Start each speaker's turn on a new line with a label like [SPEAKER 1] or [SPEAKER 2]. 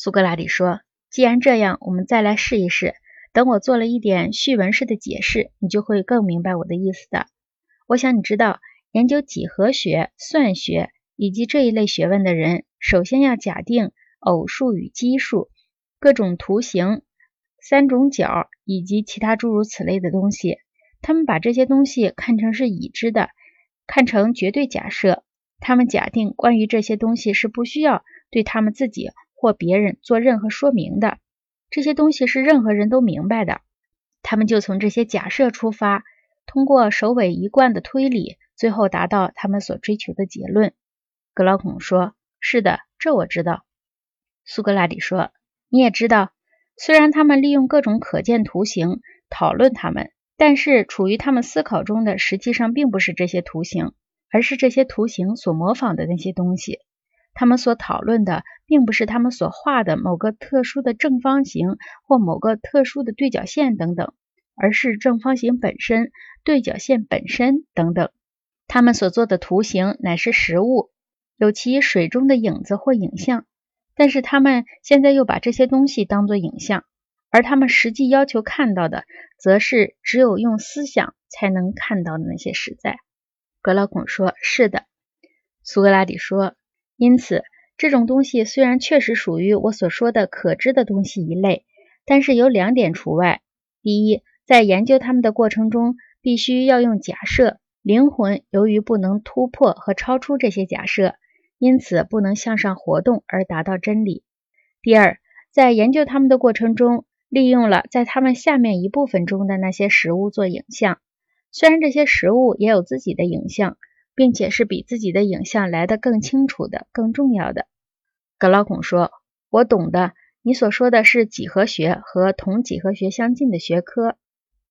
[SPEAKER 1] 苏格拉底说：“既然这样，我们再来试一试。等我做了一点序文式的解释，你就会更明白我的意思的。我想你知道，研究几何学、算学以及这一类学问的人，首先要假定偶数与奇数、各种图形、三种角以及其他诸如此类的东西。他们把这些东西看成是已知的，看成绝对假设。他们假定关于这些东西是不需要对他们自己。”或别人做任何说明的这些东西是任何人都明白的，他们就从这些假设出发，通过首尾一贯的推理，最后达到他们所追求的结论。格劳孔说：“是的，这我知道。”苏格拉底说：“你也知道，虽然他们利用各种可见图形讨论他们，但是处于他们思考中的实际上并不是这些图形，而是这些图形所模仿的那些东西。他们所讨论的。”并不是他们所画的某个特殊的正方形或某个特殊的对角线等等，而是正方形本身、对角线本身等等。他们所做的图形乃是实物，有其水中的影子或影像。但是他们现在又把这些东西当作影像，而他们实际要求看到的，则是只有用思想才能看到的那些实在。格劳孔说：“是的。”苏格拉底说：“因此。”这种东西虽然确实属于我所说的可知的东西一类，但是有两点除外。第一，在研究它们的过程中，必须要用假设。灵魂由于不能突破和超出这些假设，因此不能向上活动而达到真理。第二，在研究它们的过程中，利用了在它们下面一部分中的那些实物做影像，虽然这些实物也有自己的影像。并且是比自己的影像来得更清楚的、更重要的。格劳孔说：“我懂的，你所说的是几何学和同几何学相近的学科。